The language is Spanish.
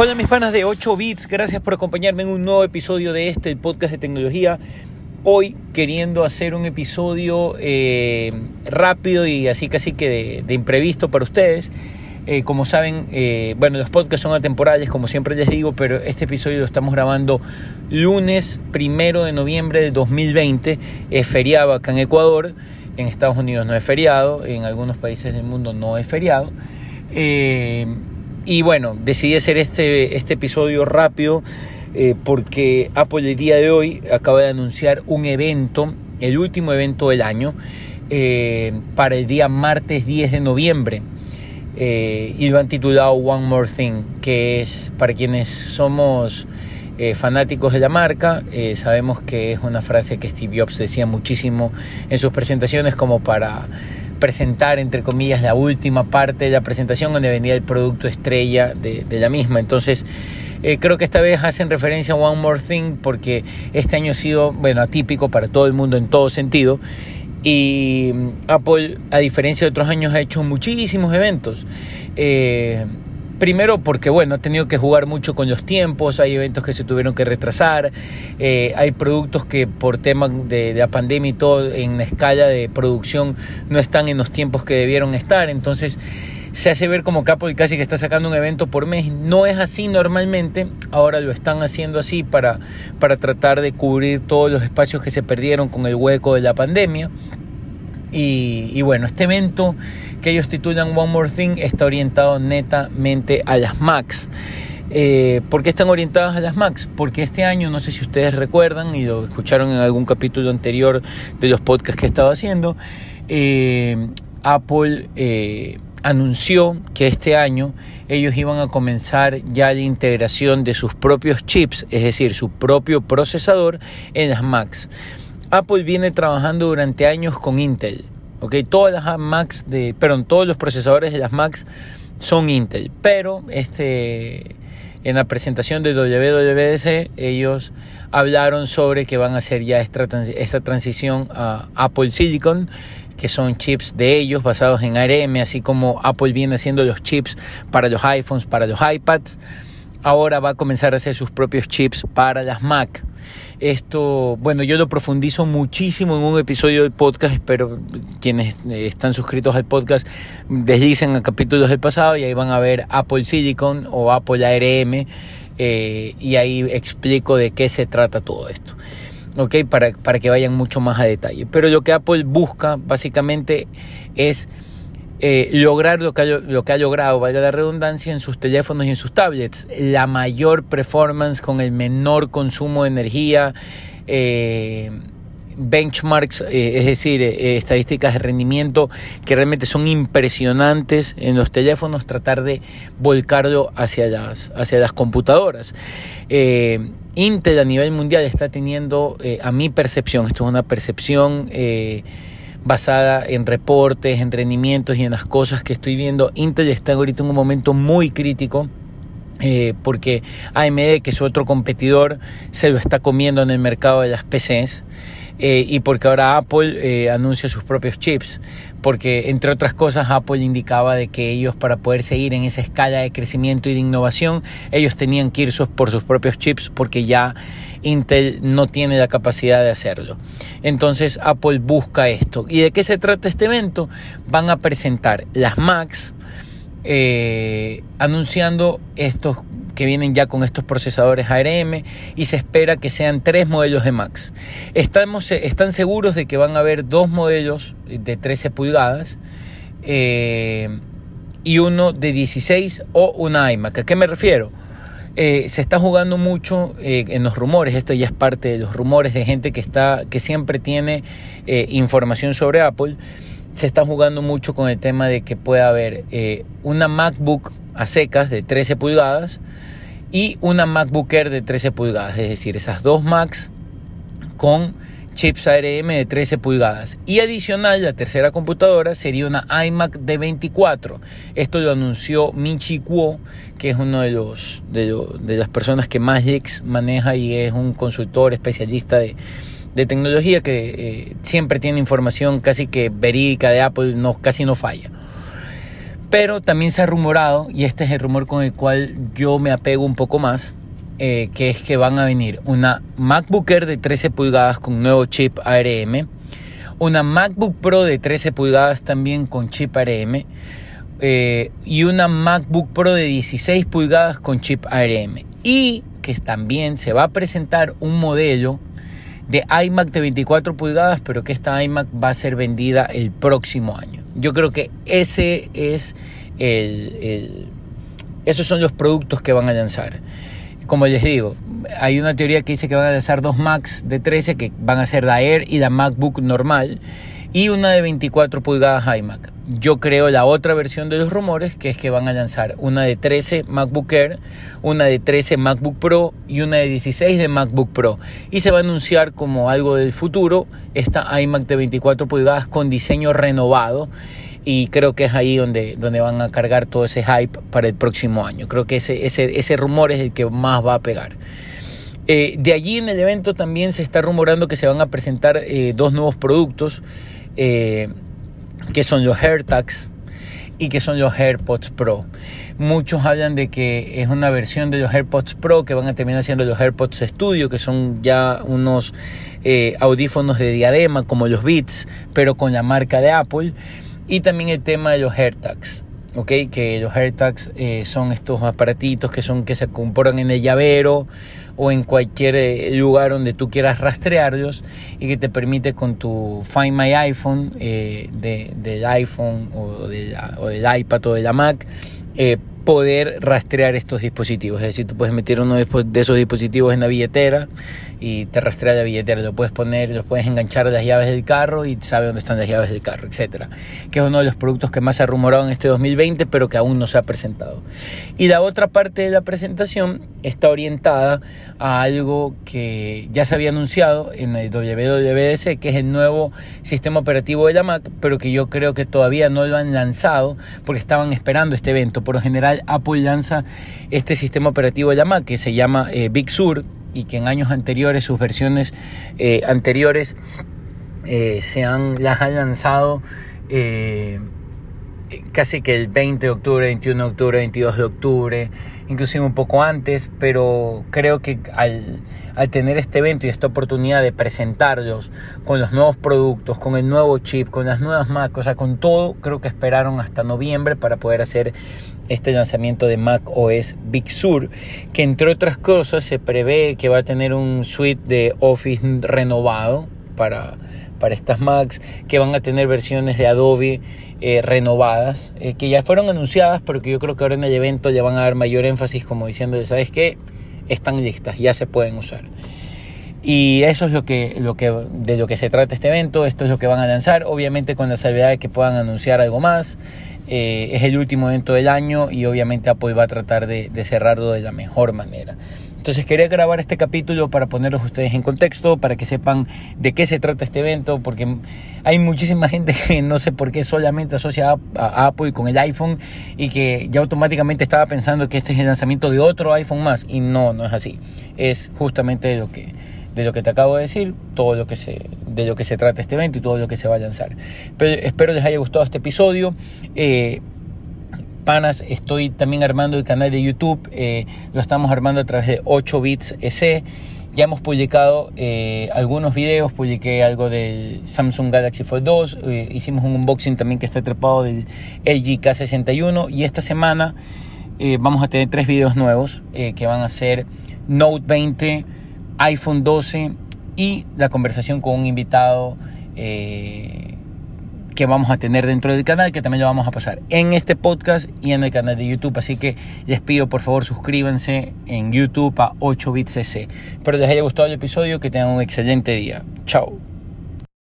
Hola mis panas de 8 bits, gracias por acompañarme en un nuevo episodio de este, el podcast de tecnología. Hoy queriendo hacer un episodio eh, rápido y así casi que de, imprevisto para ustedes. Eh, como saben, eh, bueno, los podcasts son atemporales, como siempre les digo, pero este episodio lo estamos grabando lunes primero de noviembre de 2020. Es feriado acá en Ecuador, en Estados Unidos no es feriado, en algunos países del mundo no es feriado. Y bueno, decidí hacer este, este episodio rápido eh, porque Apple el día de hoy acaba de anunciar un evento, el último evento del año, eh, para el día martes 10 de noviembre. Eh, y lo han titulado One More Thing, que es para quienes somos fanáticos de la marca, sabemos que es una frase que Steve Jobs decía muchísimo en sus presentaciones como para presentar, entre comillas, la última parte de la presentación donde venía el producto estrella de, la misma. Entonces, eh, creo que esta vez hacen referencia a One More Thing porque este año ha sido, bueno, atípico para todo el mundo en todo sentido. Y mm, Apple, a diferencia de otros años, ha hecho muchísimos eventos. Eh, Primero porque, bueno, ha tenido que jugar mucho con los tiempos, hay eventos que se tuvieron que retrasar, eh, hay productos que por tema de, la pandemia y todo en la escala de producción no están en los tiempos que debieron estar, entonces se hace ver como Apple casi que está sacando un evento por mes. No es así normalmente, ahora lo están haciendo así para, para tratar de cubrir todos los espacios que se perdieron con el hueco de la pandemia. Y, bueno, este evento que ellos titulan One More Thing está orientado netamente a las Macs. Eh, ¿Por qué están orientadas a las Macs? Porque este año, no sé si ustedes recuerdan y lo escucharon en algún capítulo anterior de los podcasts que estaba haciendo, eh, Apple eh, anunció que este año ellos iban a comenzar ya la integración de sus propios chips, es decir, su propio procesador en las Macs. Apple viene trabajando durante años con Intel. Okay, todas las Macs de, todos los procesadores de las Macs son Intel, pero este en la presentación de WWDC ellos hablaron sobre que van a hacer ya esta, esta transición a Apple Silicon que son chips de ellos basados en ARM, así como Apple viene haciendo los chips para los iPhones, para los iPads ahora va a comenzar a hacer sus propios chips para las Mac. Esto, bueno, yo lo profundizo muchísimo en un episodio del podcast, espero quienes eh, están suscritos al podcast deslicen a capítulos del pasado y ahí van a ver Apple Silicon o Apple ARM eh, y ahí explico de qué se trata todo esto. ¿ok? Para, para que vayan mucho más a detalle. Pero lo que Apple busca básicamente es eh, lograr lo que, ha, lo que ha logrado, vaya la redundancia, en sus teléfonos y en sus tablets. La mayor performance con el menor consumo de energía. Eh, benchmarks, eh, es decir, estadísticas de rendimiento que realmente son impresionantes en los teléfonos, tratar de volcarlo hacia las, hacia las computadoras. Intel a nivel mundial está teniendo, a mi percepción, esto es una percepción basada en reportes, en rendimientos y en las cosas que estoy viendo. Intel está ahorita en un momento muy crítico. Eh, porque AMD, que es otro competidor, se lo está comiendo en el mercado de las PCs. Eh, y porque ahora Apple eh, anuncia sus propios chips, porque entre otras cosas Apple indicaba de que ellos para poder seguir en esa escala de crecimiento y de innovación, ellos tenían que ir por sus propios chips porque ya Intel no tiene la capacidad de hacerlo. Entonces Apple busca esto. ¿Y de qué se trata este evento? Van a presentar las Macs, eh, anunciando estos que vienen ya con estos procesadores ARM y se espera que sean tres modelos de Max. Estamos, eh, están seguros de que van a haber dos modelos de 13 pulgadas eh, y uno de 16 o una iMac. ¿A qué me refiero? se está jugando mucho en los rumores, esto ya es parte de los rumores de gente que, está, que siempre tiene información sobre Apple se está jugando mucho con el tema de que pueda haber eh, una MacBook a secas de 13 pulgadas y una MacBook Air de 13 pulgadas, es decir, esas dos Macs con chips ARM de 13 pulgadas. Y adicional, la tercera computadora sería una iMac de 24. Esto lo anunció Michi Kuo, que es uno de los de, las personas que más maneja y es un consultor especialista de, de tecnología que eh, siempre tiene información casi que verídica de Apple, no, casi no falla. Pero también se ha rumorado, y este es el rumor con el cual yo me apego un poco más, eh, que es que van a venir una MacBook Air de 13 pulgadas con nuevo chip ARM, una MacBook Pro de 13 pulgadas también con chip ARM eh, y una MacBook Pro de 16 pulgadas con chip ARM. Y que también se va a presentar un modelo de iMac de 24 pulgadas, pero que esta iMac va a ser vendida el próximo año. Yo creo que ese es el, esos son los productos que van a lanzar. Como les digo, hay una teoría que dice que van a lanzar dos Macs de 13 que van a ser la Air y la MacBook normal y una de 24 pulgadas iMac. Yo creo la otra versión de los rumores, que es que van a lanzar una de 13 MacBook Air, una de 13 MacBook Pro y una de 16 de MacBook Pro. Y se va a anunciar como algo del futuro esta iMac de 24 pulgadas con diseño renovado. Y creo que es ahí donde, donde van a cargar todo ese hype para el próximo año. Creo que ese, ese, ese rumor es el que más va a pegar. Eh, de allí en el evento también se está rumorando que se van a presentar eh, dos nuevos productos. Eh, que son los AirTags y que son los AirPods Pro. Muchos hablan de que es una versión de los AirPods Pro que van a terminar siendo los AirPods Studio, que son ya unos eh, audífonos de diadema como los Beats, pero con la marca de Apple. Y también el tema de los AirTags. ¿Ok? Que los AirTags eh, son estos aparatitos que son que se componen en el llavero o en cualquier eh, lugar donde tú quieras rastrearlos y que te permite con tu Find My iPhone eh, del iPhone o, de o, del iPad o de la Mac poder rastrear estos dispositivos. Es decir, tú puedes meter uno de esos dispositivos en la billetera y te rastrea la billetera. Lo puedes poner, lo puedes enganchar a las llaves del carro y sabe dónde están las llaves del carro, etcétera. Que es uno de los productos que más se ha rumorado en este 2020, pero que aún no se ha presentado. Y la otra parte de la presentación está orientada a algo que ya se había anunciado en el WWDC, que es el nuevo sistema operativo de la Mac, pero que yo creo que todavía no lo han lanzado porque estaban esperando este evento. Por lo general Apple lanza este sistema operativo de la que se llama eh, Big Sur y que en años anteriores, sus versiones eh, anteriores, eh, se han, las han lanzado casi que el 20 de octubre, 21 de octubre, 22 de octubre, inclusive un poco antes, pero creo que al, tener este evento y esta oportunidad de presentarlos con los nuevos productos, con el nuevo chip, con las nuevas Mac, o sea, con todo, creo que esperaron hasta noviembre para poder hacer este lanzamiento de Mac OS Big Sur, que entre otras cosas se prevé que va a tener un suite de Office renovado para, para estas Macs, que van a tener versiones de Adobe eh, renovadas, eh, que ya fueron anunciadas, pero que yo creo que ahora en el evento ya van a dar mayor énfasis como diciendo, ¿sabes qué? Están listas, ya se pueden usar. Y eso es lo que, lo que, de lo que se trata este evento, esto es lo que van a lanzar, obviamente con la salvedad de que puedan anunciar algo más. Eh, es el último evento del año y obviamente Apple va a tratar de, de cerrarlo de la mejor manera. Entonces quería grabar este capítulo para ponerlos ustedes en contexto, para que sepan de qué se trata este evento, porque hay muchísima gente que no sé por qué solamente asocia a, Apple con el iPhone y que ya automáticamente estaba pensando que este es el lanzamiento de otro iPhone más y no, no es así. Es justamente lo que de lo que te acabo de decir, todo lo que se, de lo que se trata este evento y todo lo que se va a lanzar. Pero espero les haya gustado este episodio. Eh, estoy también armando el canal de YouTube, eh, lo estamos armando a través de 8 bits EC. Ya hemos publicado eh, algunos videos, publiqué algo del Samsung Galaxy Fold 2, eh, hicimos un unboxing también que está trepado del LG K61 y esta semana vamos a tener tres videos nuevos que van a ser Note 20, iPhone 12 y la conversación con un invitado que vamos a tener dentro del canal, que también lo vamos a pasar en este podcast y en el canal de YouTube. Así que les pido por favor suscríbanse en YouTube a 8 bits cc. Espero les haya gustado el episodio, que tengan un excelente día. Chao.